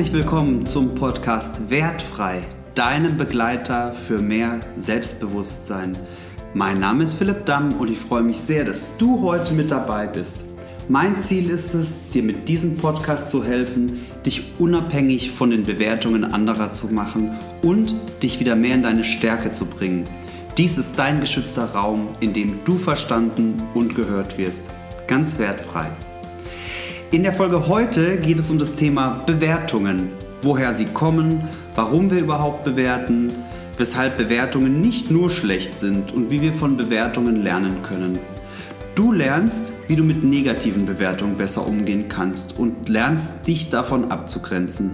Herzlich willkommen zum Podcast Wertfrei, deinem Begleiter für mehr Selbstbewusstsein. Mein Name ist Philipp Damm und ich freue mich sehr, dass du heute mit dabei bist. Mein Ziel ist es, dir mit diesem Podcast zu helfen, dich unabhängig von den Bewertungen anderer zu machen und dich wieder mehr in deine Stärke zu bringen. Dies ist dein geschützter Raum, in dem du verstanden und gehört wirst. Ganz wertfrei. In der Folge heute geht es um das Thema Bewertungen. Woher sie kommen, warum wir überhaupt bewerten, weshalb Bewertungen nicht nur schlecht sind und wie wir von Bewertungen lernen können. Du lernst, wie du mit negativen Bewertungen besser umgehen kannst und lernst, dich davon abzugrenzen.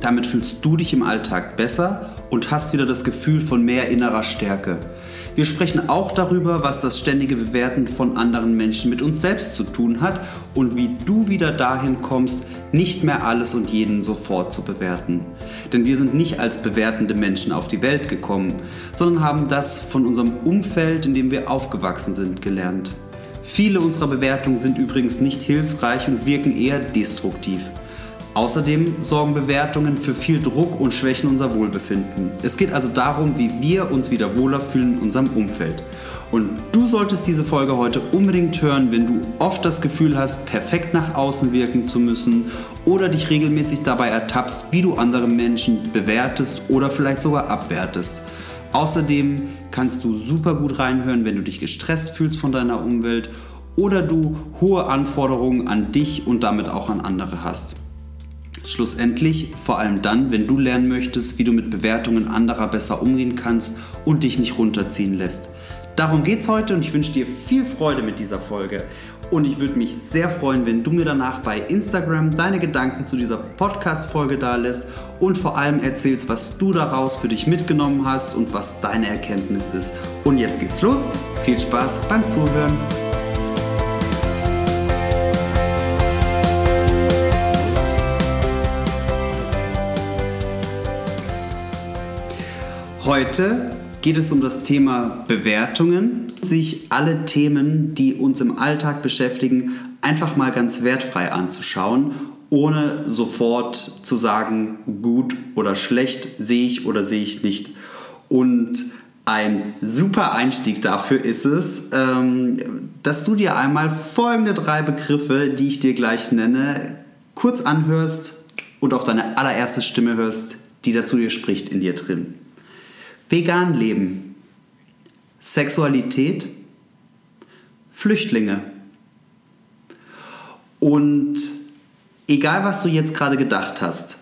Damit fühlst du dich im Alltag besser und hast wieder das Gefühl von mehr innerer Stärke. Wir sprechen auch darüber, was das ständige Bewerten von anderen Menschen mit uns selbst zu tun hat und wie du wieder dahin kommst, nicht mehr alles und jeden sofort zu bewerten. Denn wir sind nicht als bewertende Menschen auf die Welt gekommen, sondern haben das von unserem Umfeld, in dem wir aufgewachsen sind, gelernt. Viele unserer Bewertungen sind übrigens nicht hilfreich und wirken eher destruktiv. Außerdem sorgen Bewertungen für viel Druck und schwächen unser Wohlbefinden. Es geht also darum, wie wir uns wieder wohler fühlen in unserem Umfeld. Und du solltest diese Folge heute unbedingt hören, wenn du oft das Gefühl hast, perfekt nach außen wirken zu müssen oder dich regelmäßig dabei ertappst, wie du andere Menschen bewertest oder vielleicht sogar abwertest. Außerdem kannst du super gut reinhören, wenn du dich gestresst fühlst von deiner Umwelt oder du hohe Anforderungen an dich und damit auch an andere hast. Schlussendlich vor allem dann, wenn du lernen möchtest, wie du mit Bewertungen anderer besser umgehen kannst und dich nicht runterziehen lässt. Darum geht es heute und ich wünsche dir viel Freude mit dieser Folge. Und ich würde mich sehr freuen, wenn du mir danach bei Instagram deine Gedanken zu dieser Podcast-Folge da lässt und vor allem erzählst, was du daraus für dich mitgenommen hast und was deine Erkenntnis ist. Und jetzt geht's los. Viel Spaß beim Zuhören. Heute geht es um das Thema Bewertungen. Sich alle Themen, die uns im Alltag beschäftigen, einfach mal ganz wertfrei anzuschauen, ohne sofort zu sagen, gut oder schlecht, sehe ich oder sehe ich nicht. Und ein super Einstieg dafür ist es, ähm, dass du dir einmal folgende drei Begriffe, die ich dir gleich nenne, kurz anhörst und auf deine allererste Stimme hörst, die dazu dir spricht in dir drin. Vegan leben, Sexualität, Flüchtlinge. Und egal, was du jetzt gerade gedacht hast,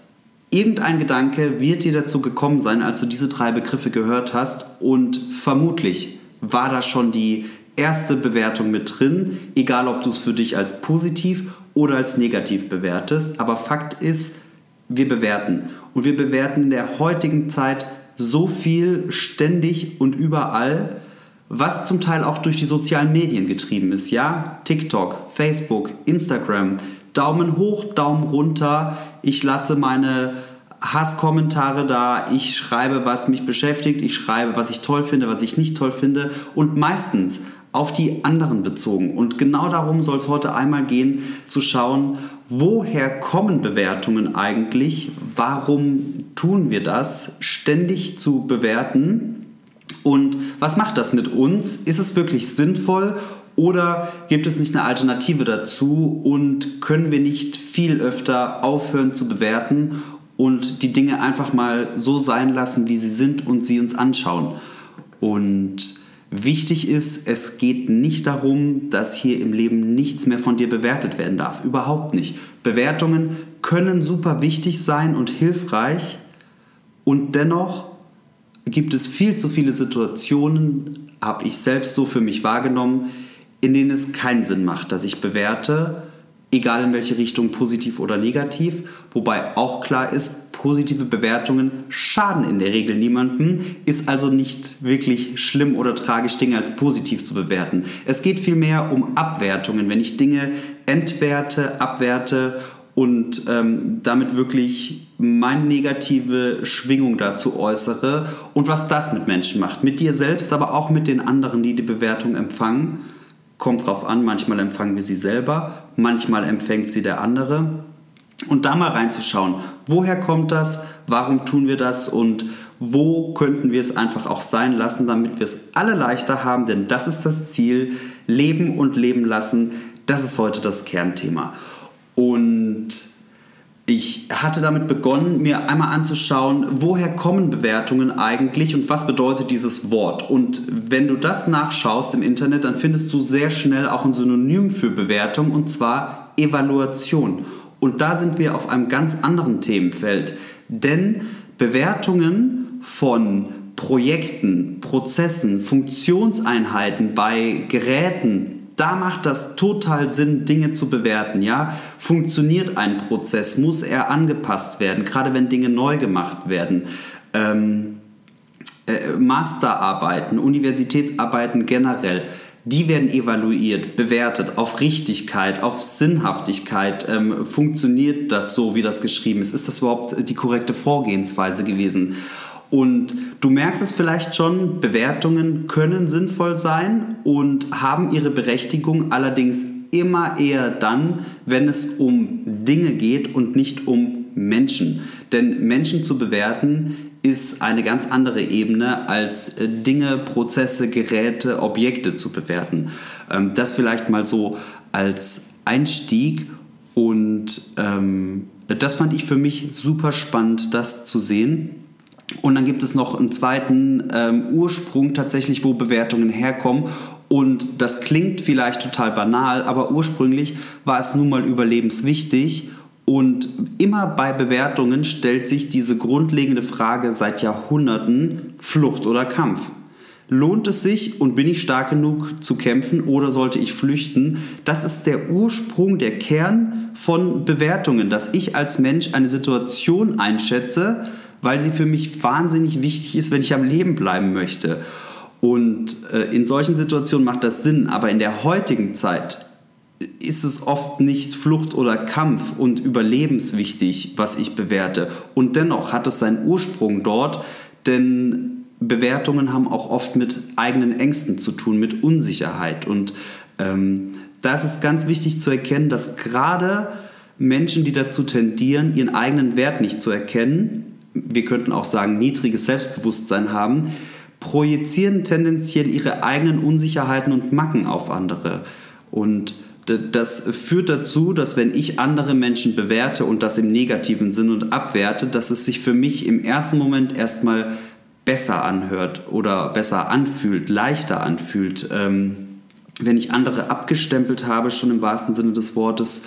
irgendein Gedanke wird dir dazu gekommen sein, als du diese drei Begriffe gehört hast und vermutlich war da schon die erste Bewertung mit drin, egal ob du es für dich als positiv oder als negativ bewertest. Aber Fakt ist, wir bewerten. Und wir bewerten in der heutigen Zeit so viel ständig und überall, was zum Teil auch durch die sozialen Medien getrieben ist. Ja, TikTok, Facebook, Instagram, Daumen hoch, Daumen runter. Ich lasse meine Hasskommentare da, ich schreibe, was mich beschäftigt, ich schreibe, was ich toll finde, was ich nicht toll finde und meistens auf die anderen bezogen. Und genau darum soll es heute einmal gehen, zu schauen, woher kommen Bewertungen eigentlich, warum tun wir das, ständig zu bewerten und was macht das mit uns? Ist es wirklich sinnvoll oder gibt es nicht eine Alternative dazu und können wir nicht viel öfter aufhören zu bewerten und die Dinge einfach mal so sein lassen, wie sie sind und sie uns anschauen? Und Wichtig ist, es geht nicht darum, dass hier im Leben nichts mehr von dir bewertet werden darf. Überhaupt nicht. Bewertungen können super wichtig sein und hilfreich und dennoch gibt es viel zu viele Situationen, habe ich selbst so für mich wahrgenommen, in denen es keinen Sinn macht, dass ich bewerte, egal in welche Richtung, positiv oder negativ. Wobei auch klar ist, positive Bewertungen schaden in der Regel niemandem, ist also nicht wirklich schlimm oder tragisch, Dinge als positiv zu bewerten. Es geht vielmehr um Abwertungen, wenn ich Dinge entwerte, abwerte und ähm, damit wirklich meine negative Schwingung dazu äußere und was das mit Menschen macht. Mit dir selbst, aber auch mit den anderen, die die Bewertung empfangen. Kommt drauf an, manchmal empfangen wir sie selber, manchmal empfängt sie der andere. und da mal reinzuschauen, woher kommt das, warum tun wir das und wo könnten wir es einfach auch sein lassen, damit wir es alle leichter haben, denn das ist das Ziel, leben und leben lassen, das ist heute das Kernthema. Und ich hatte damit begonnen, mir einmal anzuschauen, woher kommen Bewertungen eigentlich und was bedeutet dieses Wort. Und wenn du das nachschaust im Internet, dann findest du sehr schnell auch ein Synonym für Bewertung und zwar Evaluation. Und da sind wir auf einem ganz anderen Themenfeld. Denn Bewertungen von Projekten, Prozessen, Funktionseinheiten bei Geräten, da macht das total Sinn, Dinge zu bewerten. Ja? Funktioniert ein Prozess? Muss er angepasst werden? Gerade wenn Dinge neu gemacht werden. Ähm, äh, Masterarbeiten, Universitätsarbeiten generell die werden evaluiert, bewertet auf Richtigkeit, auf Sinnhaftigkeit. Ähm, funktioniert das so, wie das geschrieben ist? Ist das überhaupt die korrekte Vorgehensweise gewesen? Und du merkst es vielleicht schon, Bewertungen können sinnvoll sein und haben ihre Berechtigung, allerdings immer eher dann, wenn es um Dinge geht und nicht um Menschen. Denn Menschen zu bewerten ist eine ganz andere Ebene als Dinge, Prozesse, Geräte, Objekte zu bewerten. Ähm, das vielleicht mal so als Einstieg und ähm, das fand ich für mich super spannend, das zu sehen. Und dann gibt es noch einen zweiten ähm, Ursprung tatsächlich, wo Bewertungen herkommen. Und das klingt vielleicht total banal, aber ursprünglich war es nun mal überlebenswichtig und immer bei Bewertungen stellt sich diese grundlegende Frage seit Jahrhunderten Flucht oder Kampf. Lohnt es sich und bin ich stark genug zu kämpfen oder sollte ich flüchten? Das ist der Ursprung, der Kern von Bewertungen, dass ich als Mensch eine Situation einschätze, weil sie für mich wahnsinnig wichtig ist, wenn ich am Leben bleiben möchte. Und äh, in solchen Situationen macht das Sinn, aber in der heutigen Zeit ist es oft nicht Flucht oder Kampf und überlebenswichtig, was ich bewerte. Und dennoch hat es seinen Ursprung dort, denn Bewertungen haben auch oft mit eigenen Ängsten zu tun, mit Unsicherheit. Und ähm, da ist es ganz wichtig zu erkennen, dass gerade Menschen, die dazu tendieren, ihren eigenen Wert nicht zu erkennen, wir könnten auch sagen, niedriges Selbstbewusstsein haben, projizieren tendenziell ihre eigenen Unsicherheiten und Macken auf andere. Und das führt dazu, dass wenn ich andere Menschen bewerte und das im negativen Sinn und abwerte, dass es sich für mich im ersten Moment erstmal besser anhört oder besser anfühlt, leichter anfühlt. Ähm, wenn ich andere abgestempelt habe, schon im wahrsten Sinne des Wortes,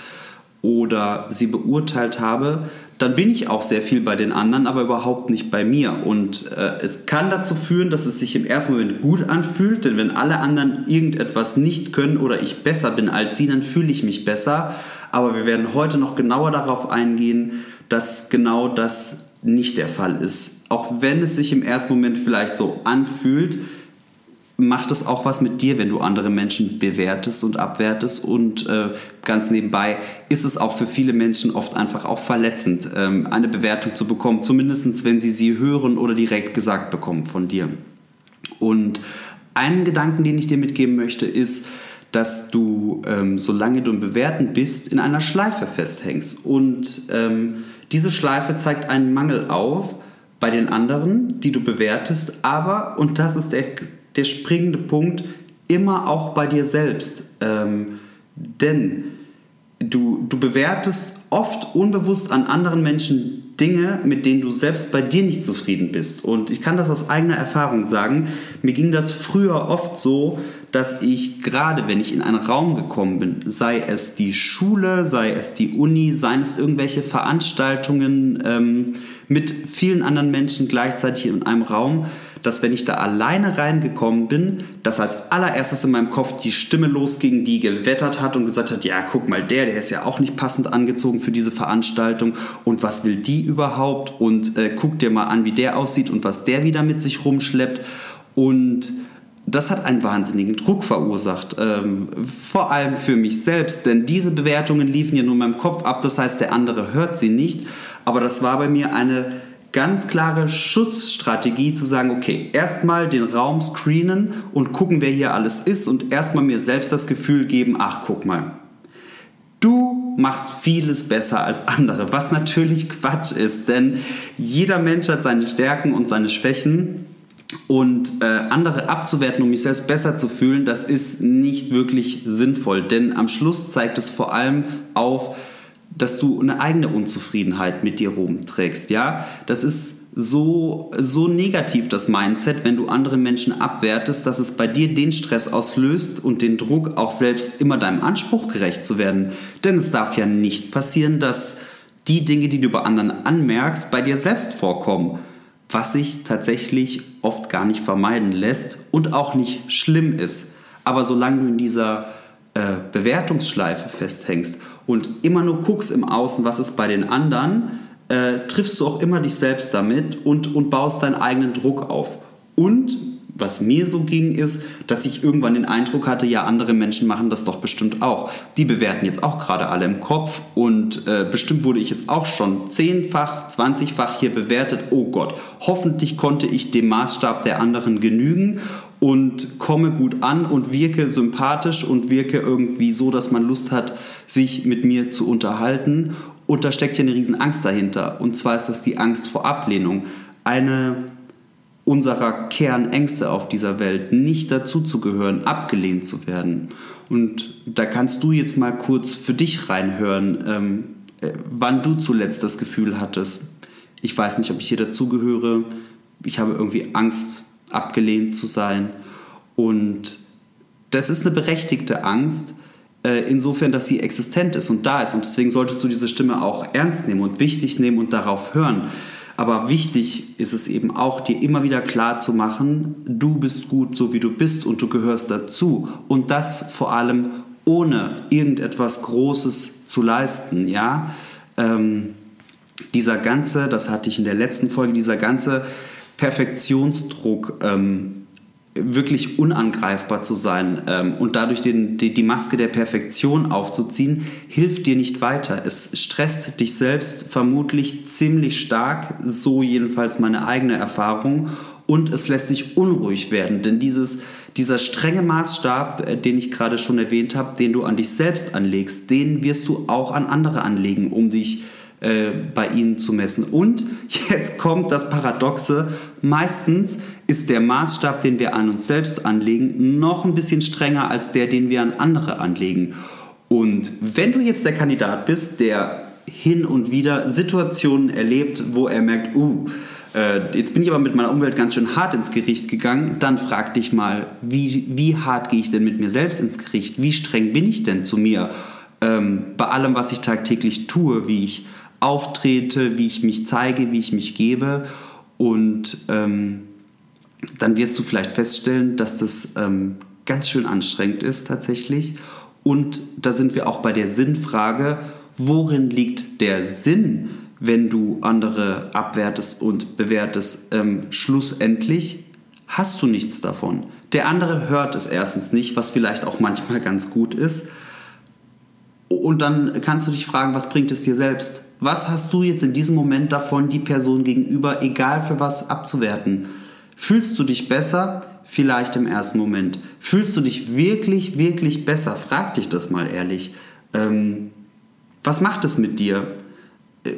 oder sie beurteilt habe, dann bin ich auch sehr viel bei den anderen, aber überhaupt nicht bei mir. Und äh, es kann dazu führen, dass es sich im ersten Moment gut anfühlt, denn wenn alle anderen irgendetwas nicht können oder ich besser bin als sie, dann fühle ich mich besser. Aber wir werden heute noch genauer darauf eingehen, dass genau das nicht der Fall ist. Auch wenn es sich im ersten Moment vielleicht so anfühlt, macht es auch was mit dir, wenn du andere Menschen bewertest und abwertest. Und äh, ganz nebenbei ist es auch für viele Menschen oft einfach auch verletzend, ähm, eine Bewertung zu bekommen, zumindest wenn sie sie hören oder direkt gesagt bekommen von dir. Und einen Gedanken, den ich dir mitgeben möchte, ist, dass du, ähm, solange du im Bewerten bist, in einer Schleife festhängst. Und ähm, diese Schleife zeigt einen Mangel auf bei den anderen, die du bewertest, aber, und das ist der der springende Punkt immer auch bei dir selbst. Ähm, denn du, du bewertest oft unbewusst an anderen Menschen Dinge, mit denen du selbst bei dir nicht zufrieden bist. Und ich kann das aus eigener Erfahrung sagen. Mir ging das früher oft so, dass ich gerade, wenn ich in einen Raum gekommen bin, sei es die Schule, sei es die Uni, seien es irgendwelche Veranstaltungen ähm, mit vielen anderen Menschen gleichzeitig in einem Raum, dass wenn ich da alleine reingekommen bin, dass als allererstes in meinem Kopf die Stimme losging, die gewettert hat und gesagt hat, ja, guck mal, der, der ist ja auch nicht passend angezogen für diese Veranstaltung. Und was will die überhaupt? Und äh, guck dir mal an, wie der aussieht und was der wieder mit sich rumschleppt. Und das hat einen wahnsinnigen Druck verursacht, ähm, vor allem für mich selbst, denn diese Bewertungen liefen ja nur in meinem Kopf ab, das heißt, der andere hört sie nicht, aber das war bei mir eine ganz klare Schutzstrategie zu sagen, okay, erstmal den Raum screenen und gucken, wer hier alles ist und erstmal mir selbst das Gefühl geben, ach guck mal, du machst vieles besser als andere, was natürlich Quatsch ist, denn jeder Mensch hat seine Stärken und seine Schwächen und äh, andere abzuwerten, um mich selbst besser zu fühlen, das ist nicht wirklich sinnvoll, denn am Schluss zeigt es vor allem auf, dass du eine eigene Unzufriedenheit mit dir rumträgst, ja? Das ist so, so negativ, das Mindset, wenn du andere Menschen abwertest, dass es bei dir den Stress auslöst und den Druck, auch selbst immer deinem Anspruch gerecht zu werden. Denn es darf ja nicht passieren, dass die Dinge, die du bei anderen anmerkst, bei dir selbst vorkommen. Was sich tatsächlich oft gar nicht vermeiden lässt und auch nicht schlimm ist. Aber solange du in dieser äh, Bewertungsschleife festhängst und immer nur guckst im Außen, was ist bei den anderen, äh, triffst du auch immer dich selbst damit und, und baust deinen eigenen Druck auf. Und was mir so ging, ist, dass ich irgendwann den Eindruck hatte, ja, andere Menschen machen das doch bestimmt auch. Die bewerten jetzt auch gerade alle im Kopf und äh, bestimmt wurde ich jetzt auch schon zehnfach, zwanzigfach hier bewertet. Oh Gott, hoffentlich konnte ich dem Maßstab der anderen genügen und komme gut an und wirke sympathisch und wirke irgendwie so, dass man Lust hat, sich mit mir zu unterhalten. Und da steckt ja eine riesen Angst dahinter. Und zwar ist das die Angst vor Ablehnung. Eine unserer Kernängste auf dieser Welt, nicht dazuzugehören, abgelehnt zu werden. Und da kannst du jetzt mal kurz für dich reinhören, ähm, äh, wann du zuletzt das Gefühl hattest, ich weiß nicht, ob ich hier dazugehöre, ich habe irgendwie Angst, abgelehnt zu sein. Und das ist eine berechtigte Angst, äh, insofern, dass sie existent ist und da ist. Und deswegen solltest du diese Stimme auch ernst nehmen und wichtig nehmen und darauf hören. Aber wichtig ist es eben auch, dir immer wieder klar zu machen, du bist gut, so wie du bist und du gehörst dazu. Und das vor allem ohne irgendetwas Großes zu leisten. Ja? Ähm, dieser ganze, das hatte ich in der letzten Folge, dieser ganze Perfektionsdruck, ähm, wirklich unangreifbar zu sein ähm, und dadurch den, die, die Maske der Perfektion aufzuziehen, hilft dir nicht weiter. Es stresst dich selbst vermutlich ziemlich stark, so jedenfalls meine eigene Erfahrung, und es lässt dich unruhig werden, denn dieses, dieser strenge Maßstab, äh, den ich gerade schon erwähnt habe, den du an dich selbst anlegst, den wirst du auch an andere anlegen, um dich äh, bei ihnen zu messen. Und jetzt kommt das Paradoxe, meistens ist der Maßstab, den wir an uns selbst anlegen, noch ein bisschen strenger als der, den wir an andere anlegen. Und wenn du jetzt der Kandidat bist, der hin und wieder Situationen erlebt, wo er merkt, uh, äh, jetzt bin ich aber mit meiner Umwelt ganz schön hart ins Gericht gegangen, dann frag dich mal, wie, wie hart gehe ich denn mit mir selbst ins Gericht? Wie streng bin ich denn zu mir? Ähm, bei allem, was ich tagtäglich tue, wie ich auftrete, wie ich mich zeige, wie ich mich gebe. Und ähm, dann wirst du vielleicht feststellen, dass das ähm, ganz schön anstrengend ist tatsächlich. Und da sind wir auch bei der Sinnfrage, worin liegt der Sinn, wenn du andere abwertest und bewertest? Ähm, schlussendlich hast du nichts davon. Der andere hört es erstens nicht, was vielleicht auch manchmal ganz gut ist. Und dann kannst du dich fragen, was bringt es dir selbst? Was hast du jetzt in diesem Moment davon, die Person gegenüber, egal für was, abzuwerten? Fühlst du dich besser? Vielleicht im ersten Moment. Fühlst du dich wirklich, wirklich besser? Frag dich das mal ehrlich. Ähm, was macht es mit dir? Äh,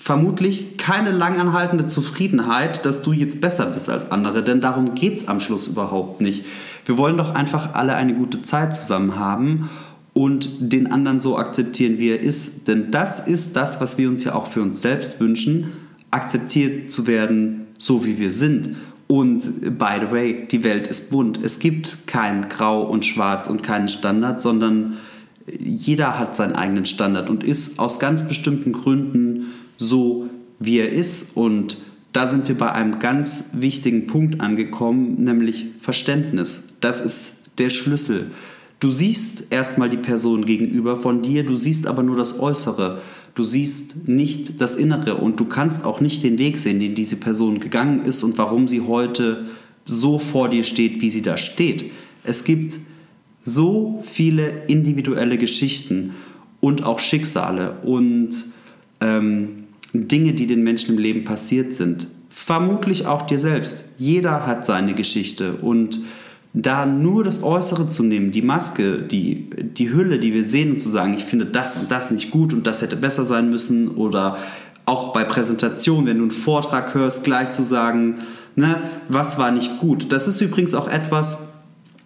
vermutlich keine langanhaltende Zufriedenheit, dass du jetzt besser bist als andere, denn darum geht es am Schluss überhaupt nicht. Wir wollen doch einfach alle eine gute Zeit zusammen haben und den anderen so akzeptieren, wie er ist. Denn das ist das, was wir uns ja auch für uns selbst wünschen, akzeptiert zu werden, so wie wir sind. Und by the way, die Welt ist bunt. Es gibt kein Grau und Schwarz und keinen Standard, sondern jeder hat seinen eigenen Standard und ist aus ganz bestimmten Gründen so, wie er ist. Und da sind wir bei einem ganz wichtigen Punkt angekommen, nämlich Verständnis. Das ist der Schlüssel. Du siehst erstmal die Person gegenüber von dir, du siehst aber nur das Äußere. Du siehst nicht das Innere und du kannst auch nicht den Weg sehen, den diese Person gegangen ist und warum sie heute so vor dir steht, wie sie da steht. Es gibt so viele individuelle Geschichten und auch Schicksale und ähm, Dinge, die den Menschen im Leben passiert sind. Vermutlich auch dir selbst. Jeder hat seine Geschichte und da nur das Äußere zu nehmen, die Maske, die, die Hülle, die wir sehen und zu sagen, ich finde das und das nicht gut und das hätte besser sein müssen oder auch bei Präsentationen, wenn du einen Vortrag hörst, gleich zu sagen, ne, was war nicht gut. Das ist übrigens auch etwas,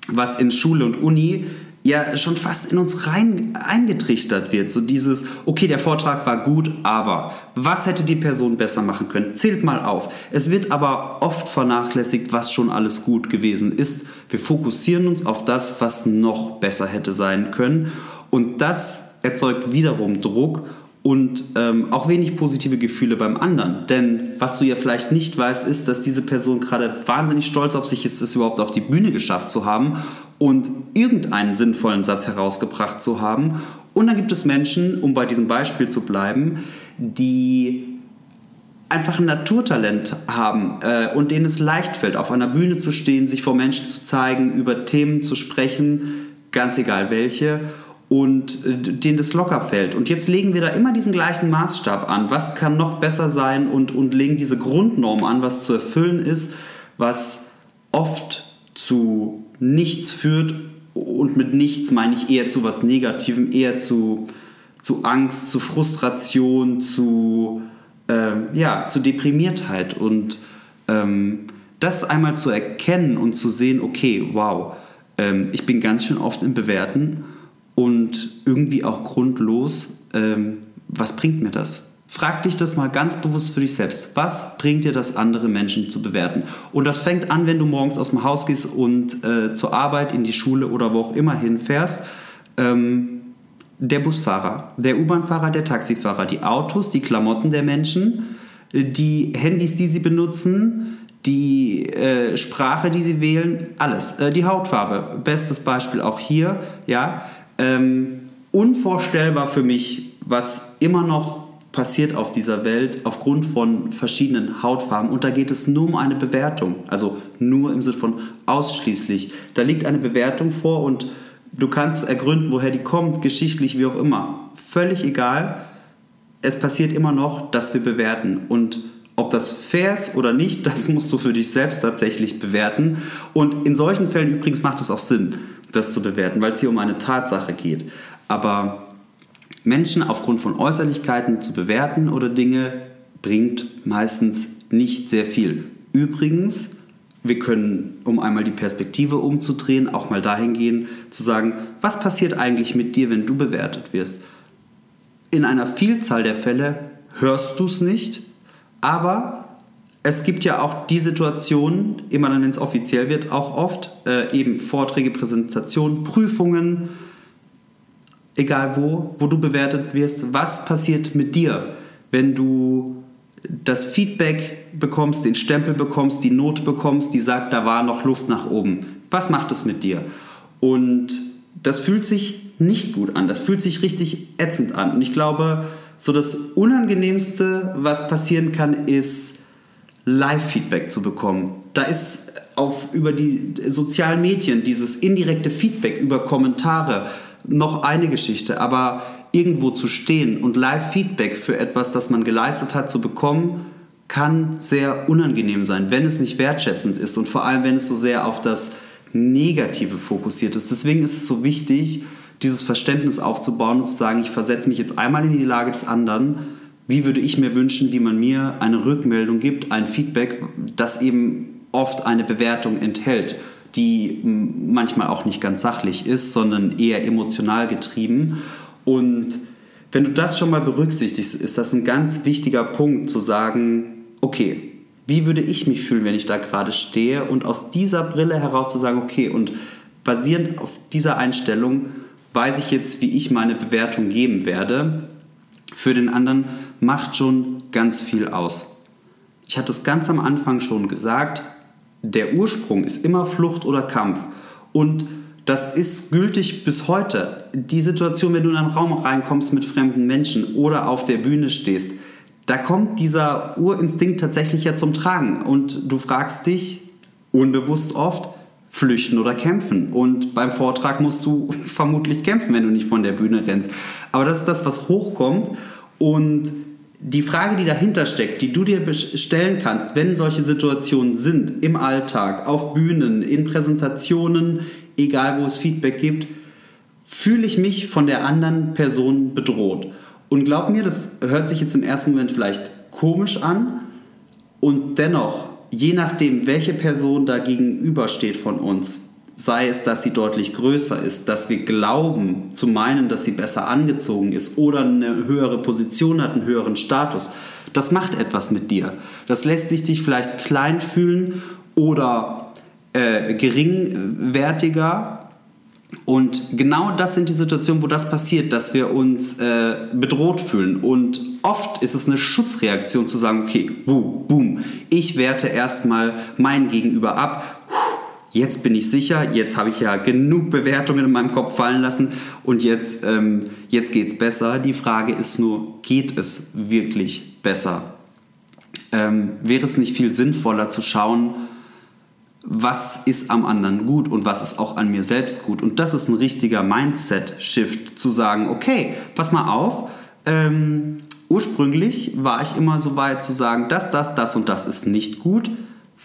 was in Schule und Uni ja schon fast in uns rein eingetrichtert wird. So dieses, okay, der Vortrag war gut, aber was hätte die Person besser machen können? Zählt mal auf. Es wird aber oft vernachlässigt, was schon alles gut gewesen ist. Wir fokussieren uns auf das, was noch besser hätte sein können. Und das erzeugt wiederum Druck und ähm, auch wenig positive Gefühle beim anderen. Denn was du ja vielleicht nicht weißt, ist, dass diese Person gerade wahnsinnig stolz auf sich ist, es überhaupt auf die Bühne geschafft zu haben und irgendeinen sinnvollen Satz herausgebracht zu haben. Und dann gibt es Menschen, um bei diesem Beispiel zu bleiben, die einfach ein Naturtalent haben äh, und denen es leicht fällt, auf einer Bühne zu stehen, sich vor Menschen zu zeigen, über Themen zu sprechen, ganz egal welche und äh, denen das locker fällt. Und jetzt legen wir da immer diesen gleichen Maßstab an. Was kann noch besser sein und, und legen diese Grundnorm an, was zu erfüllen ist, was oft zu nichts führt. Und mit nichts meine ich eher zu was Negativem, eher zu, zu Angst, zu Frustration, zu, ähm, ja, zu Deprimiertheit. Und ähm, das einmal zu erkennen und zu sehen, okay, wow, ähm, ich bin ganz schön oft im Bewerten und irgendwie auch grundlos, ähm, was bringt mir das? Frag dich das mal ganz bewusst für dich selbst. Was bringt dir das, andere Menschen zu bewerten? Und das fängt an, wenn du morgens aus dem Haus gehst und äh, zur Arbeit, in die Schule oder wo auch immer hinfährst. Ähm, der Busfahrer, der U-Bahn-Fahrer, der Taxifahrer, die Autos, die Klamotten der Menschen, äh, die Handys, die sie benutzen, die äh, Sprache, die sie wählen, alles. Äh, die Hautfarbe, bestes Beispiel auch hier, ja. Ähm, unvorstellbar für mich, was immer noch passiert auf dieser Welt aufgrund von verschiedenen Hautfarben. Und da geht es nur um eine Bewertung. Also nur im Sinne von ausschließlich. Da liegt eine Bewertung vor und du kannst ergründen, woher die kommt, geschichtlich, wie auch immer. Völlig egal. Es passiert immer noch, dass wir bewerten. Und ob das fair ist oder nicht, das musst du für dich selbst tatsächlich bewerten. Und in solchen Fällen übrigens macht es auch Sinn das zu bewerten, weil es hier um eine Tatsache geht. Aber Menschen aufgrund von Äußerlichkeiten zu bewerten oder Dinge bringt meistens nicht sehr viel. Übrigens, wir können, um einmal die Perspektive umzudrehen, auch mal dahin gehen, zu sagen, was passiert eigentlich mit dir, wenn du bewertet wirst? In einer Vielzahl der Fälle hörst du es nicht, aber es gibt ja auch die Situation, immer dann, wenn es offiziell wird, auch oft äh, eben Vorträge, Präsentationen, Prüfungen, egal wo, wo du bewertet wirst. Was passiert mit dir, wenn du das Feedback bekommst, den Stempel bekommst, die Note bekommst, die sagt, da war noch Luft nach oben? Was macht es mit dir? Und das fühlt sich nicht gut an. Das fühlt sich richtig ätzend an. Und ich glaube, so das Unangenehmste, was passieren kann, ist, Live-Feedback zu bekommen. Da ist auf, über die sozialen Medien dieses indirekte Feedback über Kommentare noch eine Geschichte, aber irgendwo zu stehen und Live-Feedback für etwas, das man geleistet hat, zu bekommen, kann sehr unangenehm sein, wenn es nicht wertschätzend ist und vor allem, wenn es so sehr auf das Negative fokussiert ist. Deswegen ist es so wichtig, dieses Verständnis aufzubauen und zu sagen, ich versetze mich jetzt einmal in die Lage des anderen wie würde ich mir wünschen, wie man mir eine Rückmeldung gibt, ein Feedback, das eben oft eine Bewertung enthält, die manchmal auch nicht ganz sachlich ist, sondern eher emotional getrieben. Und wenn du das schon mal berücksichtigst, ist das ein ganz wichtiger Punkt zu sagen, okay, wie würde ich mich fühlen, wenn ich da gerade stehe und aus dieser Brille heraus zu sagen, okay, und basierend auf dieser Einstellung weiß ich jetzt, wie ich meine Bewertung geben werde für den anderen macht schon ganz viel aus. Ich hatte es ganz am Anfang schon gesagt, der Ursprung ist immer Flucht oder Kampf. Und das ist gültig bis heute. Die Situation, wenn du in einen Raum reinkommst mit fremden Menschen oder auf der Bühne stehst, da kommt dieser Urinstinkt tatsächlich ja zum Tragen. Und du fragst dich unbewusst oft, flüchten oder kämpfen. Und beim Vortrag musst du vermutlich kämpfen, wenn du nicht von der Bühne rennst. Aber das ist das, was hochkommt. Und die Frage, die dahinter steckt, die du dir stellen kannst, wenn solche Situationen sind, im Alltag, auf Bühnen, in Präsentationen, egal wo es Feedback gibt, fühle ich mich von der anderen Person bedroht. Und glaub mir, das hört sich jetzt im ersten Moment vielleicht komisch an und dennoch, je nachdem, welche Person da gegenübersteht von uns, sei es, dass sie deutlich größer ist, dass wir glauben zu meinen, dass sie besser angezogen ist oder eine höhere Position hat, einen höheren Status. Das macht etwas mit dir. Das lässt sich dich vielleicht klein fühlen oder äh, geringwertiger. Und genau das sind die Situationen, wo das passiert, dass wir uns äh, bedroht fühlen. Und oft ist es eine Schutzreaktion zu sagen, okay, boom, ich werte erstmal mein Gegenüber ab jetzt bin ich sicher, jetzt habe ich ja genug Bewertungen in meinem Kopf fallen lassen und jetzt, ähm, jetzt geht es besser. Die Frage ist nur, geht es wirklich besser? Ähm, wäre es nicht viel sinnvoller zu schauen, was ist am anderen gut und was ist auch an mir selbst gut? Und das ist ein richtiger Mindset-Shift, zu sagen, okay, pass mal auf, ähm, ursprünglich war ich immer so weit zu sagen, das, das, das und das ist nicht gut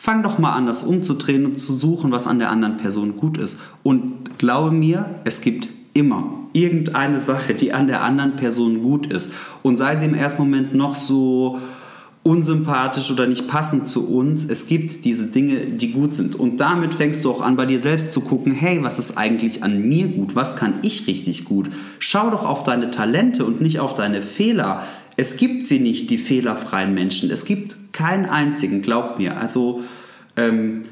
Fang doch mal an, das umzudrehen und zu suchen, was an der anderen Person gut ist. Und glaube mir, es gibt immer irgendeine Sache, die an der anderen Person gut ist. Und sei sie im ersten Moment noch so unsympathisch oder nicht passend zu uns. Es gibt diese Dinge, die gut sind. Und damit fängst du auch an, bei dir selbst zu gucken, hey, was ist eigentlich an mir gut? Was kann ich richtig gut? Schau doch auf deine Talente und nicht auf deine Fehler. Es gibt sie nicht, die fehlerfreien Menschen. Es gibt keinen einzigen, glaubt mir. Also ähm,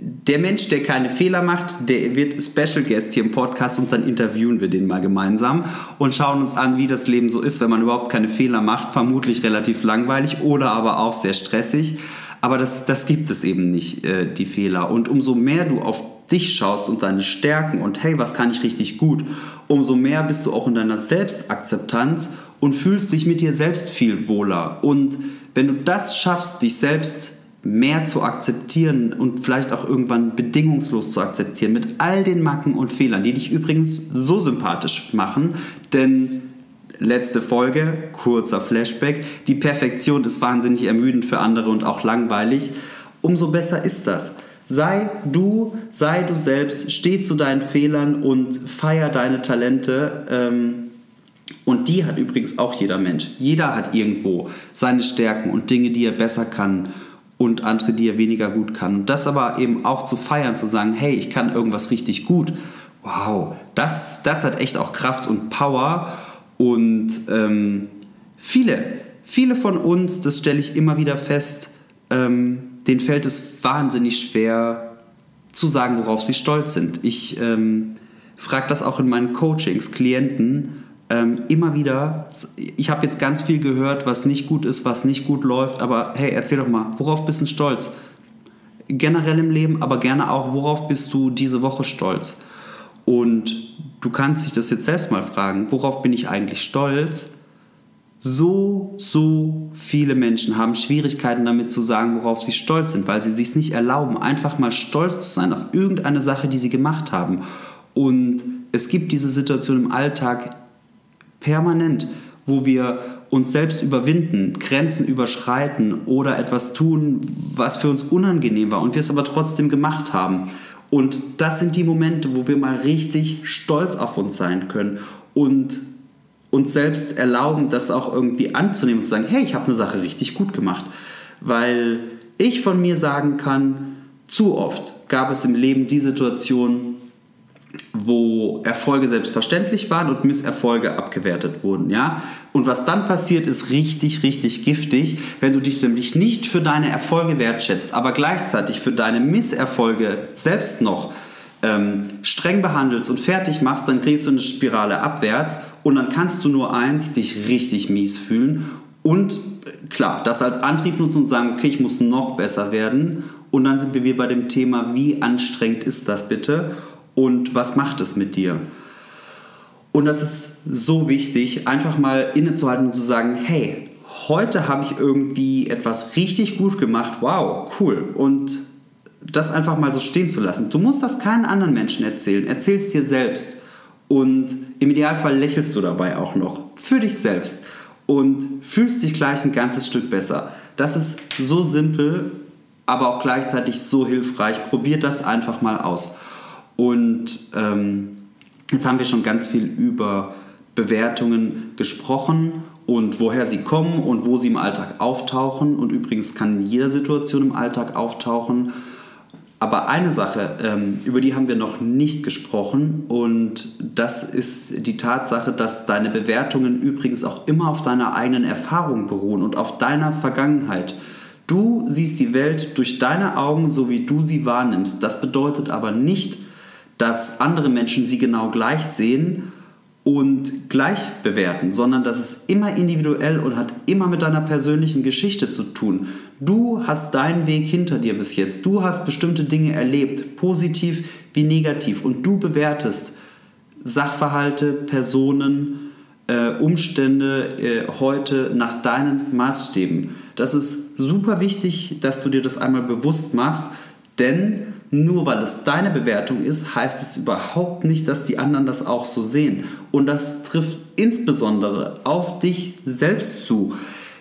der Mensch, der keine Fehler macht, der wird Special Guest hier im Podcast und dann interviewen wir den mal gemeinsam und schauen uns an, wie das Leben so ist, wenn man überhaupt keine Fehler macht. Vermutlich relativ langweilig oder aber auch sehr stressig. Aber das, das gibt es eben nicht, äh, die Fehler. Und umso mehr du auf dich schaust und deine Stärken und hey, was kann ich richtig gut, umso mehr bist du auch in deiner Selbstakzeptanz und fühlst dich mit dir selbst viel wohler. Und wenn du das schaffst, dich selbst mehr zu akzeptieren und vielleicht auch irgendwann bedingungslos zu akzeptieren mit all den Macken und Fehlern, die dich übrigens so sympathisch machen, denn letzte Folge, kurzer Flashback, die Perfektion ist wahnsinnig ermüdend für andere und auch langweilig, umso besser ist das. Sei du, sei du selbst, steh zu deinen Fehlern und feier deine Talente. Ähm, und die hat übrigens auch jeder Mensch. Jeder hat irgendwo seine Stärken und Dinge, die er besser kann und andere, die er weniger gut kann. Und das aber eben auch zu feiern, zu sagen, hey, ich kann irgendwas richtig gut. Wow, das, das hat echt auch Kraft und Power. Und ähm, viele, viele von uns, das stelle ich immer wieder fest, ähm, denen fällt es wahnsinnig schwer zu sagen, worauf sie stolz sind. Ich ähm, frage das auch in meinen Coachings, Klienten, ähm, immer wieder, ich habe jetzt ganz viel gehört, was nicht gut ist, was nicht gut läuft, aber hey, erzähl doch mal, worauf bist du stolz? Generell im Leben, aber gerne auch, worauf bist du diese Woche stolz? Und du kannst dich das jetzt selbst mal fragen, worauf bin ich eigentlich stolz? So, so viele Menschen haben Schwierigkeiten damit zu sagen, worauf sie stolz sind, weil sie sich nicht erlauben, einfach mal stolz zu sein auf irgendeine Sache, die sie gemacht haben. Und es gibt diese Situation im Alltag, permanent, wo wir uns selbst überwinden, Grenzen überschreiten oder etwas tun, was für uns unangenehm war und wir es aber trotzdem gemacht haben. Und das sind die Momente, wo wir mal richtig stolz auf uns sein können und uns selbst erlauben, das auch irgendwie anzunehmen und zu sagen, hey, ich habe eine Sache richtig gut gemacht. Weil ich von mir sagen kann, zu oft gab es im Leben die Situation, wo Erfolge selbstverständlich waren und Misserfolge abgewertet wurden, ja? Und was dann passiert, ist richtig, richtig giftig, wenn du dich nämlich nicht für deine Erfolge wertschätzt, aber gleichzeitig für deine Misserfolge selbst noch ähm, streng behandelst und fertig machst, dann kriegst du eine Spirale abwärts und dann kannst du nur eins, dich richtig mies fühlen und klar, das als Antrieb nutzen und sagen, okay, ich muss noch besser werden und dann sind wir wieder bei dem Thema, wie anstrengend ist das bitte? und was macht es mit dir? Und das ist so wichtig, einfach mal innezuhalten und zu sagen, hey, heute habe ich irgendwie etwas richtig gut gemacht, wow, cool. Und das einfach mal so stehen zu lassen. Du musst das keinen anderen Menschen erzählen, erzähl es dir selbst. Und im Idealfall lächelst du dabei auch noch für dich selbst. und fühlst dich gleich ein ganzes Stück besser. Das ist so simpel, aber auch gleichzeitig so hilfreich. Probiert das einfach mal aus. Und ähm, jetzt haben wir schon ganz viel über Bewertungen gesprochen und woher sie kommen und wo sie im Alltag auftauchen. Und übrigens kann in jeder Situation im Alltag auftauchen. Aber eine Sache, ähm, über die haben wir noch nicht gesprochen und das ist die Tatsache, dass deine Bewertungen übrigens auch immer auf deiner eigenen Erfahrung beruhen und auf deiner Vergangenheit. Du siehst die Welt durch deine Augen, so wie du sie wahrnimmst. Das bedeutet aber nicht, dass andere Menschen sie genau gleich sehen und gleich bewerten, sondern das ist immer individuell und hat immer mit deiner persönlichen Geschichte zu tun. Du hast deinen Weg hinter dir bis jetzt. Du hast bestimmte Dinge erlebt, positiv wie negativ, und du bewertest Sachverhalte, Personen, äh, Umstände äh, heute nach deinen Maßstäben. Das ist super wichtig, dass du dir das einmal bewusst machst, denn nur weil es deine Bewertung ist, heißt es überhaupt nicht, dass die anderen das auch so sehen. Und das trifft insbesondere auf dich selbst zu.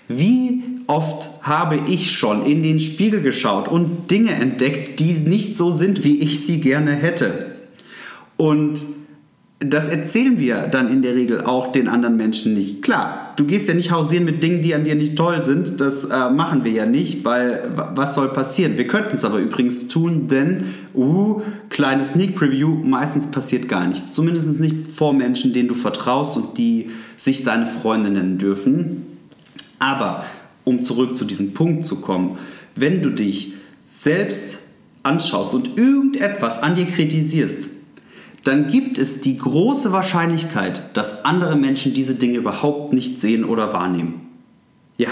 Wie oft habe ich schon in den Spiegel geschaut und Dinge entdeckt, die nicht so sind, wie ich sie gerne hätte. Und das erzählen wir dann in der Regel auch den anderen Menschen nicht. Klar, du gehst ja nicht hausieren mit Dingen, die an dir nicht toll sind. Das äh, machen wir ja nicht, weil was soll passieren? Wir könnten es aber übrigens tun, denn, uh, kleine Sneak Preview, meistens passiert gar nichts. Zumindest nicht vor Menschen, denen du vertraust und die sich deine Freunde nennen dürfen. Aber um zurück zu diesem Punkt zu kommen, wenn du dich selbst anschaust und irgendetwas an dir kritisierst, dann gibt es die große Wahrscheinlichkeit, dass andere Menschen diese Dinge überhaupt nicht sehen oder wahrnehmen. Ja,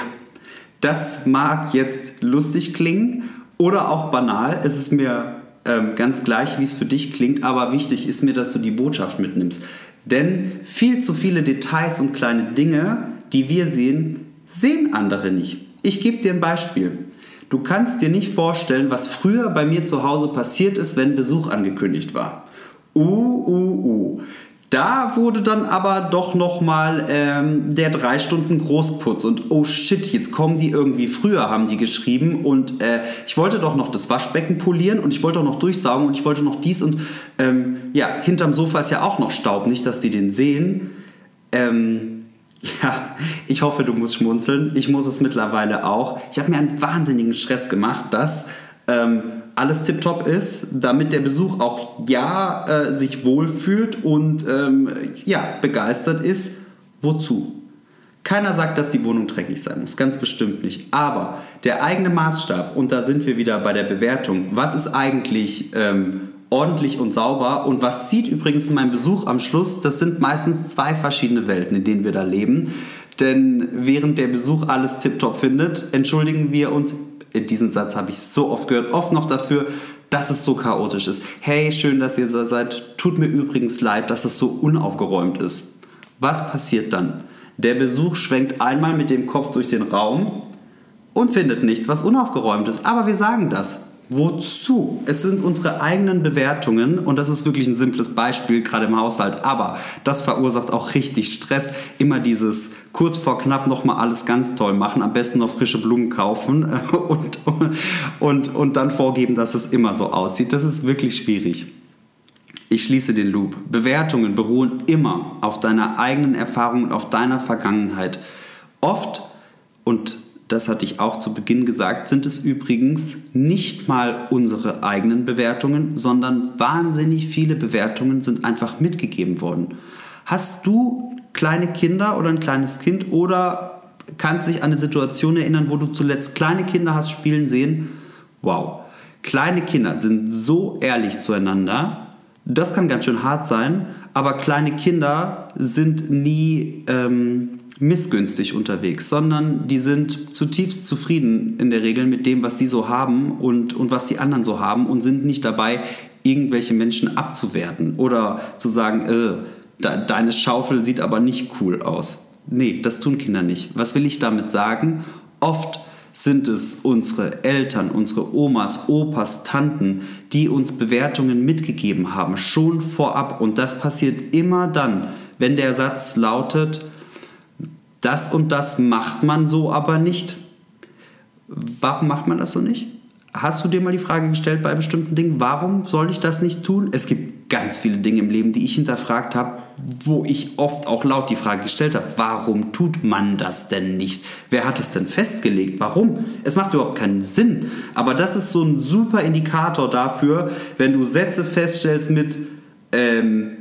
das mag jetzt lustig klingen oder auch banal. Es ist mir ähm, ganz gleich, wie es für dich klingt, aber wichtig ist mir, dass du die Botschaft mitnimmst. Denn viel zu viele Details und kleine Dinge, die wir sehen, sehen andere nicht. Ich gebe dir ein Beispiel. Du kannst dir nicht vorstellen, was früher bei mir zu Hause passiert ist, wenn Besuch angekündigt war. Uh, uh, uh. Da wurde dann aber doch nochmal ähm, der drei Stunden Großputz und oh shit, jetzt kommen die irgendwie früher, haben die geschrieben und äh, ich wollte doch noch das Waschbecken polieren und ich wollte auch noch durchsaugen und ich wollte noch dies und ähm, ja, hinterm Sofa ist ja auch noch Staub, nicht, dass die den sehen. Ähm, ja, ich hoffe, du musst schmunzeln. Ich muss es mittlerweile auch. Ich habe mir einen wahnsinnigen Stress gemacht, dass ähm, alles tiptop ist, damit der Besuch auch ja äh, sich wohlfühlt und ähm, ja begeistert ist. Wozu? Keiner sagt, dass die Wohnung dreckig sein muss, ganz bestimmt nicht. Aber der eigene Maßstab, und da sind wir wieder bei der Bewertung, was ist eigentlich ähm, ordentlich und sauber und was sieht übrigens mein Besuch am Schluss, das sind meistens zwei verschiedene Welten, in denen wir da leben. Denn während der Besuch alles tiptop findet, entschuldigen wir uns diesen Satz habe ich so oft gehört, oft noch dafür, dass es so chaotisch ist. Hey, schön, dass ihr da seid. Tut mir übrigens leid, dass es so unaufgeräumt ist. Was passiert dann? Der Besuch schwenkt einmal mit dem Kopf durch den Raum und findet nichts, was unaufgeräumt ist. Aber wir sagen das. Wozu? Es sind unsere eigenen Bewertungen und das ist wirklich ein simples Beispiel, gerade im Haushalt. Aber das verursacht auch richtig Stress. Immer dieses kurz vor knapp nochmal alles ganz toll machen, am besten noch frische Blumen kaufen und, und, und dann vorgeben, dass es immer so aussieht. Das ist wirklich schwierig. Ich schließe den Loop. Bewertungen beruhen immer auf deiner eigenen Erfahrung und auf deiner Vergangenheit. Oft und das hatte ich auch zu Beginn gesagt, sind es übrigens nicht mal unsere eigenen Bewertungen, sondern wahnsinnig viele Bewertungen sind einfach mitgegeben worden. Hast du kleine Kinder oder ein kleines Kind oder kannst dich an eine Situation erinnern, wo du zuletzt kleine Kinder hast spielen sehen? Wow, kleine Kinder sind so ehrlich zueinander. Das kann ganz schön hart sein, aber kleine Kinder sind nie ähm, missgünstig unterwegs, sondern die sind zutiefst zufrieden in der Regel mit dem, was sie so haben und, und was die anderen so haben und sind nicht dabei, irgendwelche Menschen abzuwerten oder zu sagen, äh, de deine Schaufel sieht aber nicht cool aus. Nee, das tun Kinder nicht. Was will ich damit sagen? Oft sind es unsere Eltern, unsere Omas, Opas, Tanten, die uns Bewertungen mitgegeben haben, schon vorab. Und das passiert immer dann, wenn der Satz lautet, das und das macht man so aber nicht. Warum macht man das so nicht? Hast du dir mal die Frage gestellt bei bestimmten Dingen, warum soll ich das nicht tun? Es gibt ganz viele Dinge im Leben, die ich hinterfragt habe, wo ich oft auch laut die Frage gestellt habe, warum tut man das denn nicht? Wer hat es denn festgelegt? Warum? Es macht überhaupt keinen Sinn. Aber das ist so ein super Indikator dafür, wenn du Sätze feststellst mit, ähm,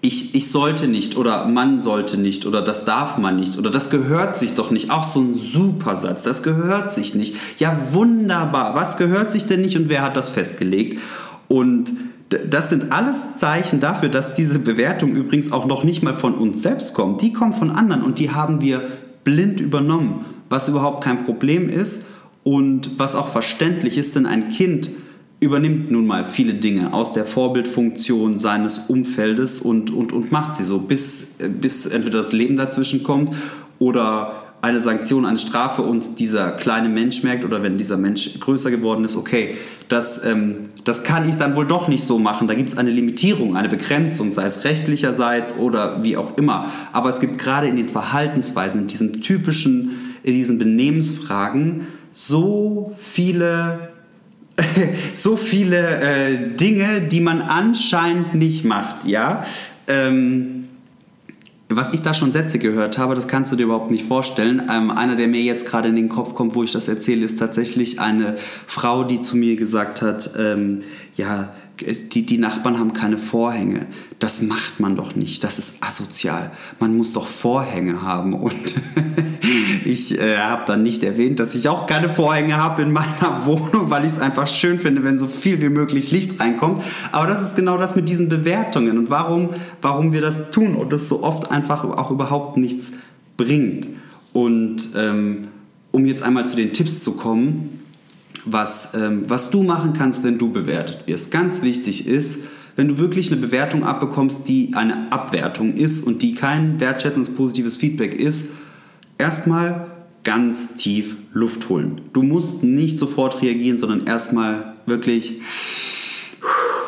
ich, ich sollte nicht oder man sollte nicht oder das darf man nicht oder das gehört sich doch nicht. Auch so ein super Satz, das gehört sich nicht. Ja, wunderbar. Was gehört sich denn nicht und wer hat das festgelegt? Und das sind alles Zeichen dafür, dass diese Bewertung übrigens auch noch nicht mal von uns selbst kommt. Die kommt von anderen und die haben wir blind übernommen, was überhaupt kein Problem ist und was auch verständlich ist, denn ein Kind übernimmt nun mal viele Dinge aus der Vorbildfunktion seines Umfeldes und, und, und macht sie so, bis, bis entweder das Leben dazwischen kommt oder eine Sanktion, eine Strafe und dieser kleine Mensch merkt oder wenn dieser Mensch größer geworden ist, okay, das, ähm, das kann ich dann wohl doch nicht so machen. Da gibt es eine Limitierung, eine Begrenzung, sei es rechtlicherseits oder wie auch immer. Aber es gibt gerade in den Verhaltensweisen, in diesen typischen, in diesen Benehmensfragen so viele so viele äh, Dinge, die man anscheinend nicht macht, ja. Ähm, was ich da schon Sätze gehört habe, das kannst du dir überhaupt nicht vorstellen. Ähm, einer, der mir jetzt gerade in den Kopf kommt, wo ich das erzähle, ist tatsächlich eine Frau, die zu mir gesagt hat, ähm, ja, die, die Nachbarn haben keine Vorhänge. Das macht man doch nicht. Das ist asozial. Man muss doch Vorhänge haben. Und ich äh, habe dann nicht erwähnt, dass ich auch keine Vorhänge habe in meiner Wohnung, weil ich es einfach schön finde, wenn so viel wie möglich Licht reinkommt. Aber das ist genau das mit diesen Bewertungen und warum, warum wir das tun und das so oft einfach auch überhaupt nichts bringt. Und ähm, um jetzt einmal zu den Tipps zu kommen, was, ähm, was du machen kannst, wenn du bewertet wirst. Ganz wichtig ist, wenn du wirklich eine Bewertung abbekommst, die eine Abwertung ist und die kein wertschätzendes positives Feedback ist, erstmal ganz tief Luft holen. Du musst nicht sofort reagieren, sondern erstmal wirklich,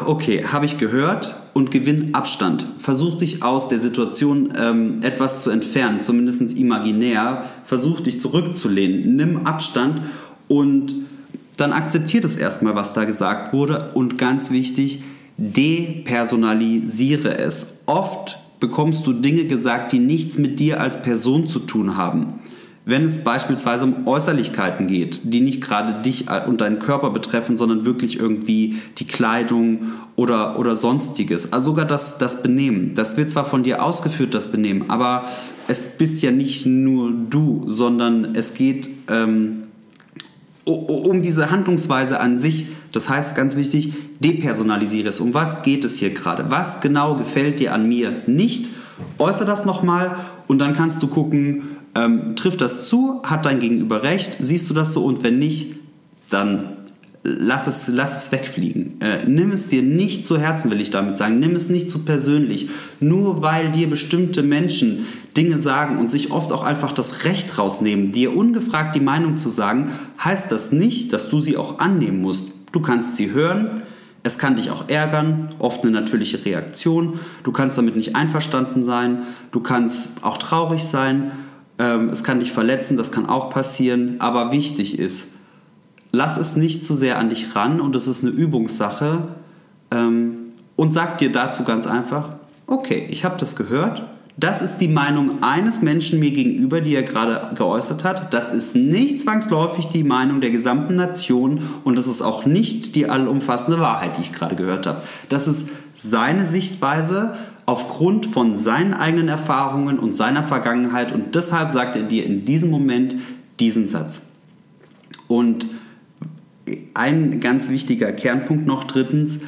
okay, habe ich gehört und gewinn Abstand. Versuch dich aus der Situation ähm, etwas zu entfernen, zumindest imaginär. Versuch dich zurückzulehnen. Nimm Abstand und dann akzeptiert es erstmal, was da gesagt wurde und ganz wichtig, depersonalisiere es. Oft bekommst du Dinge gesagt, die nichts mit dir als Person zu tun haben. Wenn es beispielsweise um Äußerlichkeiten geht, die nicht gerade dich und deinen Körper betreffen, sondern wirklich irgendwie die Kleidung oder, oder sonstiges, also sogar das, das Benehmen. Das wird zwar von dir ausgeführt, das Benehmen, aber es bist ja nicht nur du, sondern es geht ähm, um diese Handlungsweise an sich. Das heißt, ganz wichtig, depersonalisiere es. Um was geht es hier gerade? Was genau gefällt dir an mir nicht? Äußere das nochmal und dann kannst du gucken, ähm, trifft das zu? Hat dein Gegenüber recht? Siehst du das so? Und wenn nicht, dann lass es, lass es wegfliegen. Äh, nimm es dir nicht zu Herzen, will ich damit sagen. Nimm es nicht zu persönlich. Nur weil dir bestimmte Menschen Dinge sagen und sich oft auch einfach das Recht rausnehmen, dir ungefragt die Meinung zu sagen, heißt das nicht, dass du sie auch annehmen musst. Du kannst sie hören, es kann dich auch ärgern, oft eine natürliche Reaktion. Du kannst damit nicht einverstanden sein, du kannst auch traurig sein, ähm, es kann dich verletzen, das kann auch passieren. Aber wichtig ist, lass es nicht zu sehr an dich ran und es ist eine Übungssache. Ähm, und sag dir dazu ganz einfach, okay, ich habe das gehört. Das ist die Meinung eines Menschen mir gegenüber, die er gerade geäußert hat. Das ist nicht zwangsläufig die Meinung der gesamten Nation und das ist auch nicht die allumfassende Wahrheit, die ich gerade gehört habe. Das ist seine Sichtweise aufgrund von seinen eigenen Erfahrungen und seiner Vergangenheit und deshalb sagt er dir in diesem Moment diesen Satz. Und ein ganz wichtiger Kernpunkt noch drittens,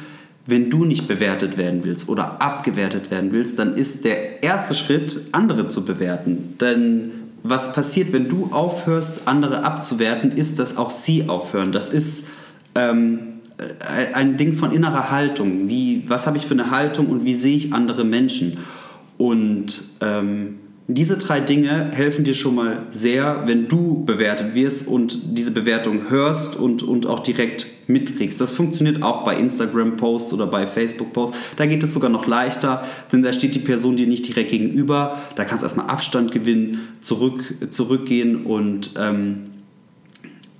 wenn du nicht bewertet werden willst oder abgewertet werden willst, dann ist der erste Schritt, andere zu bewerten. Denn was passiert, wenn du aufhörst, andere abzuwerten, ist, dass auch sie aufhören. Das ist ähm, ein Ding von innerer Haltung. Wie, was habe ich für eine Haltung und wie sehe ich andere Menschen? Und ähm, diese drei Dinge helfen dir schon mal sehr, wenn du bewertet wirst und diese Bewertung hörst und, und auch direkt mitkriegst. Das funktioniert auch bei Instagram-Posts oder bei Facebook-Posts. Da geht es sogar noch leichter, denn da steht die Person dir nicht direkt gegenüber. Da kannst du erstmal Abstand gewinnen, zurück, zurückgehen und, ähm,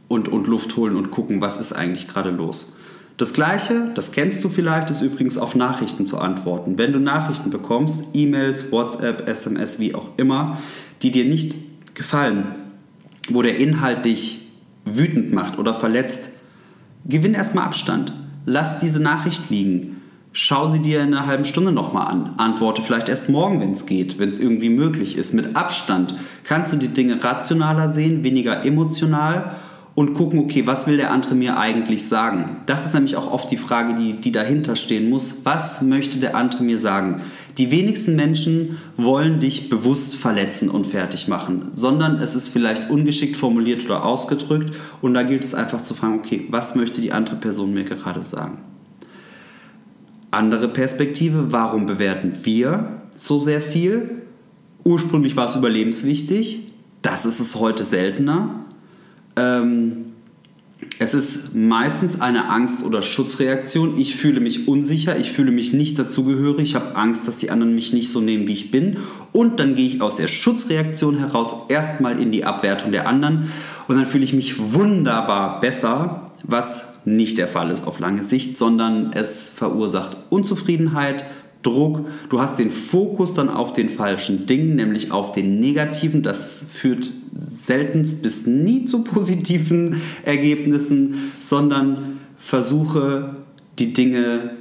und, und Luft holen und gucken, was ist eigentlich gerade los. Das gleiche, das kennst du vielleicht, ist übrigens auf Nachrichten zu antworten. Wenn du Nachrichten bekommst, E-Mails, WhatsApp, SMS, wie auch immer, die dir nicht gefallen, wo der Inhalt dich wütend macht oder verletzt, gewinn erstmal Abstand. Lass diese Nachricht liegen. Schau sie dir in einer halben Stunde nochmal an. Antworte vielleicht erst morgen, wenn es geht, wenn es irgendwie möglich ist. Mit Abstand kannst du die Dinge rationaler sehen, weniger emotional und gucken, okay, was will der andere mir eigentlich sagen? Das ist nämlich auch oft die Frage, die, die dahinter stehen muss. Was möchte der andere mir sagen? Die wenigsten Menschen wollen dich bewusst verletzen und fertig machen, sondern es ist vielleicht ungeschickt formuliert oder ausgedrückt und da gilt es einfach zu fragen, okay, was möchte die andere Person mir gerade sagen? Andere Perspektive, warum bewerten wir so sehr viel? Ursprünglich war es überlebenswichtig, das ist es heute seltener ähm, es ist meistens eine Angst- oder Schutzreaktion. Ich fühle mich unsicher, ich fühle mich nicht dazugehörig, ich habe Angst, dass die anderen mich nicht so nehmen, wie ich bin. Und dann gehe ich aus der Schutzreaktion heraus erstmal in die Abwertung der anderen und dann fühle ich mich wunderbar besser, was nicht der Fall ist auf lange Sicht, sondern es verursacht Unzufriedenheit, Druck. Du hast den Fokus dann auf den falschen Dingen, nämlich auf den negativen. Das führt seltenst bis nie zu positiven Ergebnissen, sondern versuche die Dinge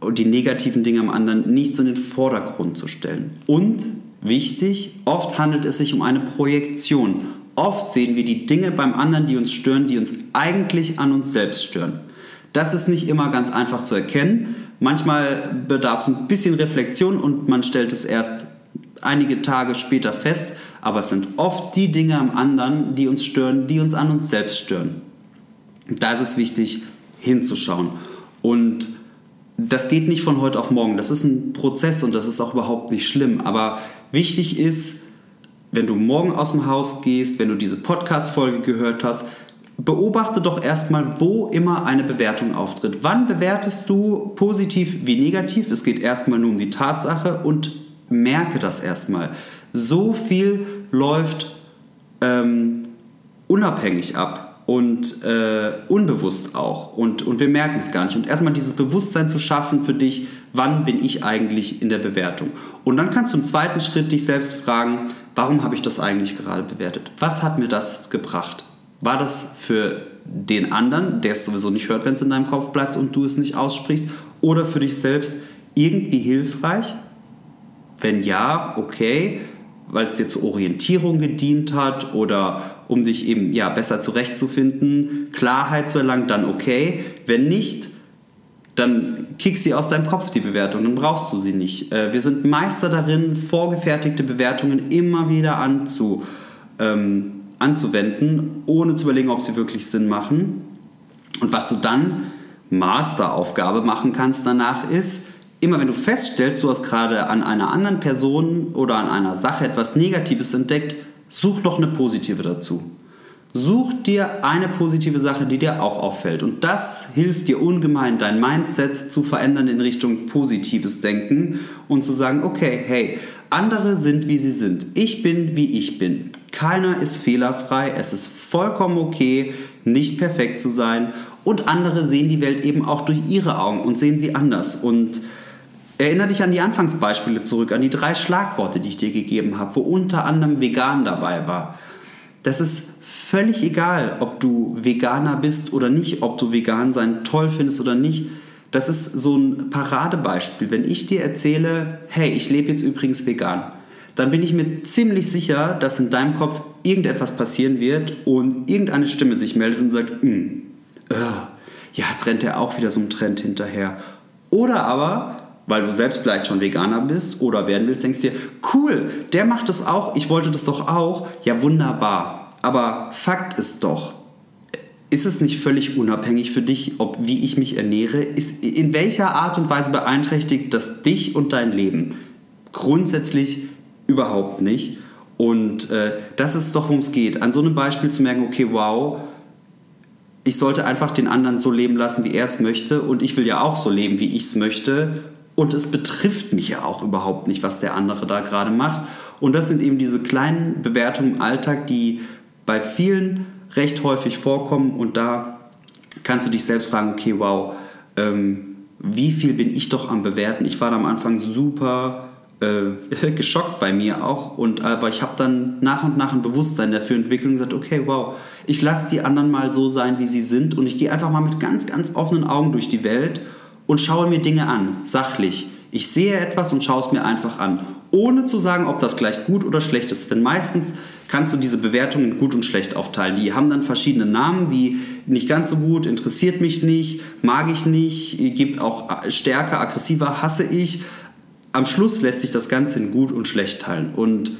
und die negativen Dinge am anderen nicht so in den Vordergrund zu stellen. Und wichtig, oft handelt es sich um eine Projektion. Oft sehen wir die Dinge beim anderen, die uns stören, die uns eigentlich an uns selbst stören. Das ist nicht immer ganz einfach zu erkennen. Manchmal bedarf es ein bisschen Reflexion und man stellt es erst einige Tage später fest, aber es sind oft die Dinge am anderen, die uns stören, die uns an uns selbst stören. Da ist es wichtig, hinzuschauen. Und das geht nicht von heute auf morgen. Das ist ein Prozess und das ist auch überhaupt nicht schlimm. Aber wichtig ist, wenn du morgen aus dem Haus gehst, wenn du diese Podcast-Folge gehört hast, beobachte doch erstmal, wo immer eine Bewertung auftritt. Wann bewertest du positiv wie negativ? Es geht erstmal nur um die Tatsache und merke das erstmal. So viel läuft ähm, unabhängig ab und äh, unbewusst auch. Und, und wir merken es gar nicht. Und erstmal dieses Bewusstsein zu schaffen für dich, wann bin ich eigentlich in der Bewertung. Und dann kannst du im zweiten Schritt dich selbst fragen, warum habe ich das eigentlich gerade bewertet? Was hat mir das gebracht? War das für den anderen, der es sowieso nicht hört, wenn es in deinem Kopf bleibt und du es nicht aussprichst, oder für dich selbst irgendwie hilfreich? Wenn ja, okay, weil es dir zur Orientierung gedient hat oder um dich eben ja, besser zurechtzufinden, Klarheit zu erlangen, dann okay. Wenn nicht, dann kick sie aus deinem Kopf, die Bewertung, dann brauchst du sie nicht. Äh, wir sind Meister darin, vorgefertigte Bewertungen immer wieder anzu, ähm, anzuwenden, ohne zu überlegen, ob sie wirklich Sinn machen. Und was du dann Masteraufgabe machen kannst danach ist, immer wenn du feststellst, du hast gerade an einer anderen Person oder an einer Sache etwas Negatives entdeckt, such noch eine positive dazu. Such dir eine positive Sache, die dir auch auffällt. Und das hilft dir ungemein, dein Mindset zu verändern in Richtung positives Denken und zu sagen, okay, hey, andere sind, wie sie sind. Ich bin, wie ich bin. Keiner ist fehlerfrei. Es ist vollkommen okay, nicht perfekt zu sein. Und andere sehen die Welt eben auch durch ihre Augen und sehen sie anders. Und Erinnere dich an die Anfangsbeispiele zurück, an die drei Schlagworte, die ich dir gegeben habe, wo unter anderem vegan dabei war. Das ist völlig egal, ob du Veganer bist oder nicht, ob du vegan sein toll findest oder nicht. Das ist so ein Paradebeispiel. Wenn ich dir erzähle, hey, ich lebe jetzt übrigens vegan, dann bin ich mir ziemlich sicher, dass in deinem Kopf irgendetwas passieren wird und irgendeine Stimme sich meldet und sagt, äh, ja, jetzt rennt er auch wieder so einem Trend hinterher. Oder aber weil du selbst vielleicht schon Veganer bist oder werden willst, denkst dir, cool, der macht das auch, ich wollte das doch auch, ja wunderbar. Aber Fakt ist doch, ist es nicht völlig unabhängig für dich, ob wie ich mich ernähre? Ist, in welcher Art und Weise beeinträchtigt das dich und dein Leben? Grundsätzlich überhaupt nicht. Und äh, das ist doch, worum es geht. An so einem Beispiel zu merken, okay, wow, ich sollte einfach den anderen so leben lassen, wie er es möchte und ich will ja auch so leben, wie ich es möchte und es betrifft mich ja auch überhaupt nicht, was der andere da gerade macht. Und das sind eben diese kleinen Bewertungen im Alltag, die bei vielen recht häufig vorkommen und da kannst du dich selbst fragen, okay, wow, ähm, wie viel bin ich doch am Bewerten? Ich war da am Anfang super äh, geschockt bei mir auch. Und, aber ich habe dann nach und nach ein Bewusstsein dafür entwickelt und gesagt, okay, wow, ich lasse die anderen mal so sein, wie sie sind. Und ich gehe einfach mal mit ganz, ganz offenen Augen durch die Welt und schaue mir Dinge an, sachlich. Ich sehe etwas und schaue es mir einfach an, ohne zu sagen, ob das gleich gut oder schlecht ist. Denn meistens kannst du diese Bewertungen gut und schlecht aufteilen. Die haben dann verschiedene Namen, wie nicht ganz so gut, interessiert mich nicht, mag ich nicht, gibt auch stärker, aggressiver, hasse ich am Schluss lässt sich das Ganze in gut und schlecht teilen und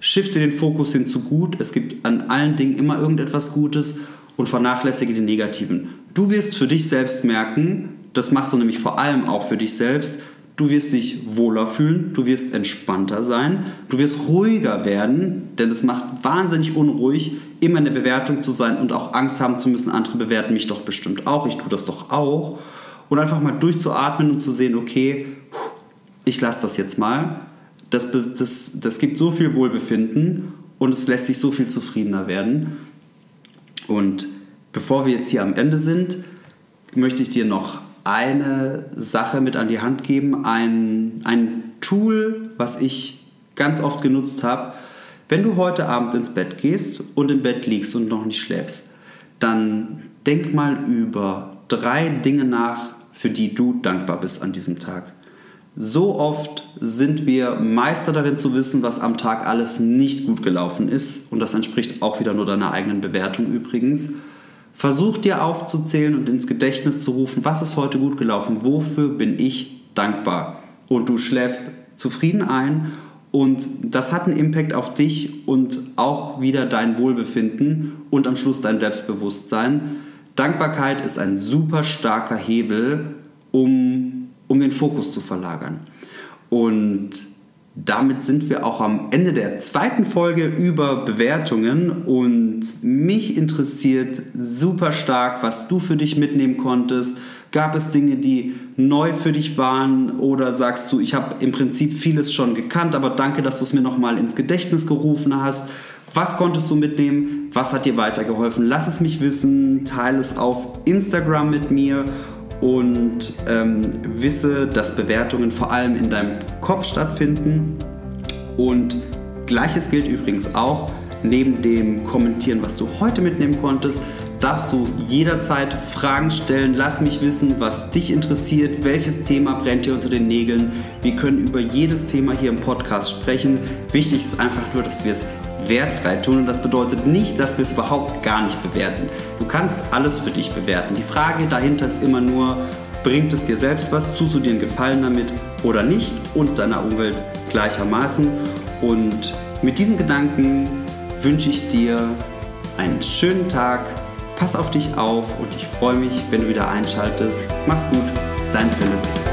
shifte den Fokus hin zu gut. Es gibt an allen Dingen immer irgendetwas Gutes und vernachlässige die negativen. Du wirst für dich selbst merken, das machst du nämlich vor allem auch für dich selbst, du wirst dich wohler fühlen, du wirst entspannter sein, du wirst ruhiger werden, denn es macht wahnsinnig unruhig, immer in der Bewertung zu sein und auch Angst haben zu müssen, andere bewerten mich doch bestimmt auch, ich tue das doch auch. Und einfach mal durchzuatmen und zu sehen, okay, ich lasse das jetzt mal. Das, das, das gibt so viel Wohlbefinden und es lässt dich so viel zufriedener werden. Und bevor wir jetzt hier am Ende sind, möchte ich dir noch eine Sache mit an die Hand geben, ein, ein Tool, was ich ganz oft genutzt habe. Wenn du heute Abend ins Bett gehst und im Bett liegst und noch nicht schläfst, dann denk mal über drei Dinge nach, für die du dankbar bist an diesem Tag. So oft sind wir Meister darin zu wissen, was am Tag alles nicht gut gelaufen ist. Und das entspricht auch wieder nur deiner eigenen Bewertung übrigens. Versuch dir aufzuzählen und ins Gedächtnis zu rufen, was ist heute gut gelaufen, wofür bin ich dankbar. Und du schläfst zufrieden ein und das hat einen Impact auf dich und auch wieder dein Wohlbefinden und am Schluss dein Selbstbewusstsein. Dankbarkeit ist ein super starker Hebel, um um den Fokus zu verlagern. Und damit sind wir auch am Ende der zweiten Folge über Bewertungen und mich interessiert super stark, was du für dich mitnehmen konntest. Gab es Dinge, die neu für dich waren oder sagst du, ich habe im Prinzip vieles schon gekannt, aber danke, dass du es mir nochmal ins Gedächtnis gerufen hast. Was konntest du mitnehmen? Was hat dir weitergeholfen? Lass es mich wissen, teile es auf Instagram mit mir und ähm, wisse, dass Bewertungen vor allem in deinem Kopf stattfinden. Und gleiches gilt übrigens auch neben dem Kommentieren, was du heute mitnehmen konntest, darfst du jederzeit Fragen stellen. Lass mich wissen, was dich interessiert, welches Thema brennt dir unter den Nägeln. Wir können über jedes Thema hier im Podcast sprechen. Wichtig ist einfach nur, dass wir es wertfrei tun und das bedeutet nicht, dass wir es überhaupt gar nicht bewerten. Du kannst alles für dich bewerten. Die Frage dahinter ist immer nur, bringt es dir selbst was, tust du dir einen Gefallen damit oder nicht und deiner Umwelt gleichermaßen. Und mit diesen Gedanken wünsche ich dir einen schönen Tag, pass auf dich auf und ich freue mich, wenn du wieder einschaltest. Mach's gut, dein Philipp.